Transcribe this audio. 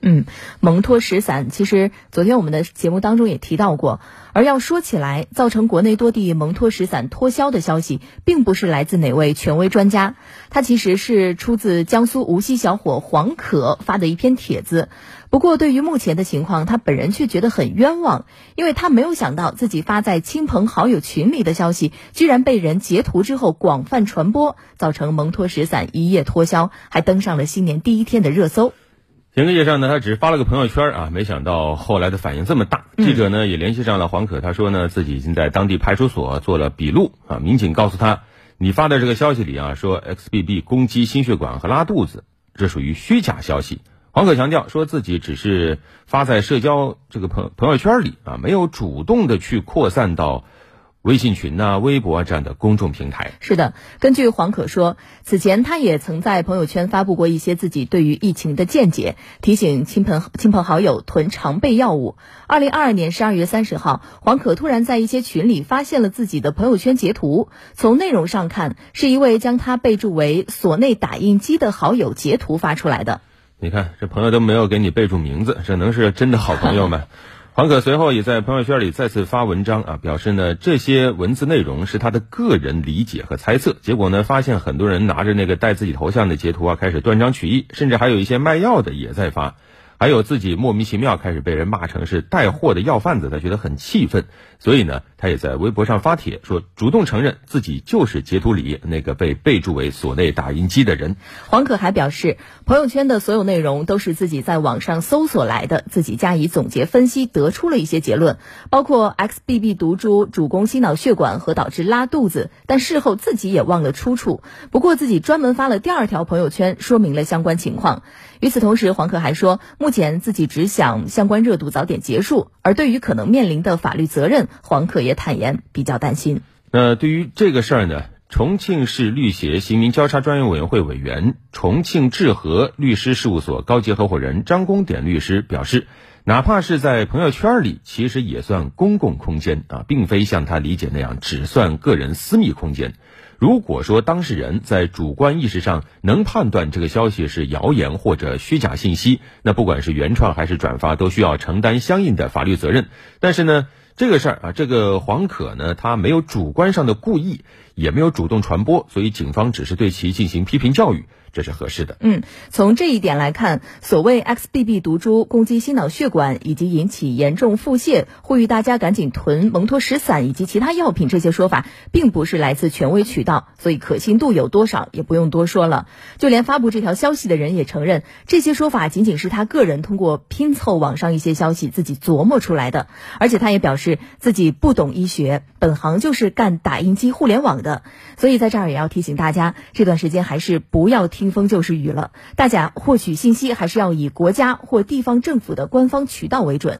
嗯，蒙脱石散，其实昨天我们的节目当中也提到过。而要说起来，造成国内多地蒙脱石散脱销的消息，并不是来自哪位权威专家，它其实是出自江苏无锡小伙黄可发的一篇帖子。不过，对于目前的情况，他本人却觉得很冤枉，因为他没有想到自己发在亲朋好友群里的消息，居然被人截图之后广泛传播，造成蒙脱石散一夜脱销，还登上了新年第一天的热搜。前个夜上呢，他只是发了个朋友圈啊，没想到后来的反应这么大。记者呢也联系上了黄可，他说呢自己已经在当地派出所做了笔录啊。民警告诉他，你发的这个消息里啊说 XBB 攻击心血管和拉肚子，这属于虚假消息。黄可强调说自己只是发在社交这个朋朋友圈里啊，没有主动的去扩散到。微信群呐、微博这样的公众平台是的。根据黄可说，此前他也曾在朋友圈发布过一些自己对于疫情的见解，提醒亲朋亲朋好友囤常备药物。二零二二年十二月三十号，黄可突然在一些群里发现了自己的朋友圈截图，从内容上看，是一位将他备注为“所内打印机”的好友截图发出来的。你看，这朋友都没有给你备注名字，这能是真的好朋友吗？黄可随后也在朋友圈里再次发文章啊，表示呢这些文字内容是他的个人理解和猜测。结果呢，发现很多人拿着那个带自己头像的截图啊，开始断章取义，甚至还有一些卖药的也在发。还有自己莫名其妙开始被人骂成是带货的药贩子，他觉得很气愤，所以呢，他也在微博上发帖说，主动承认自己就是截图里那个被备注为“所内打印机”的人。黄可还表示，朋友圈的所有内容都是自己在网上搜索来的，自己加以总结分析，得出了一些结论，包括 XBB 毒株主攻心脑血管和导致拉肚子，但事后自己也忘了出处。不过自己专门发了第二条朋友圈，说明了相关情况。与此同时，黄可还说，目前自己只想相关热度早点结束，而对于可能面临的法律责任，黄可也坦言比较担心。那对于这个事儿呢，重庆市律协刑民交叉专业委员会委员、重庆智和律师事务所高级合伙人张公典律师表示，哪怕是在朋友圈里，其实也算公共空间啊，并非像他理解那样只算个人私密空间。如果说当事人在主观意识上能判断这个消息是谣言或者虚假信息，那不管是原创还是转发，都需要承担相应的法律责任。但是呢，这个事儿啊，这个黄可呢，他没有主观上的故意，也没有主动传播，所以警方只是对其进行批评教育。这是合适的。嗯，从这一点来看，所谓 XBB 毒株攻击心脑血管以及引起严重腹泻，呼吁大家赶紧囤蒙脱石散以及其他药品，这些说法并不是来自权威渠道，所以可信度有多少也不用多说了。就连发布这条消息的人也承认，这些说法仅仅是他个人通过拼凑网上一些消息自己琢磨出来的，而且他也表示自己不懂医学，本行就是干打印机互联网的，所以在这儿也要提醒大家，这段时间还是不要。听风就是雨了，大家获取信息还是要以国家或地方政府的官方渠道为准。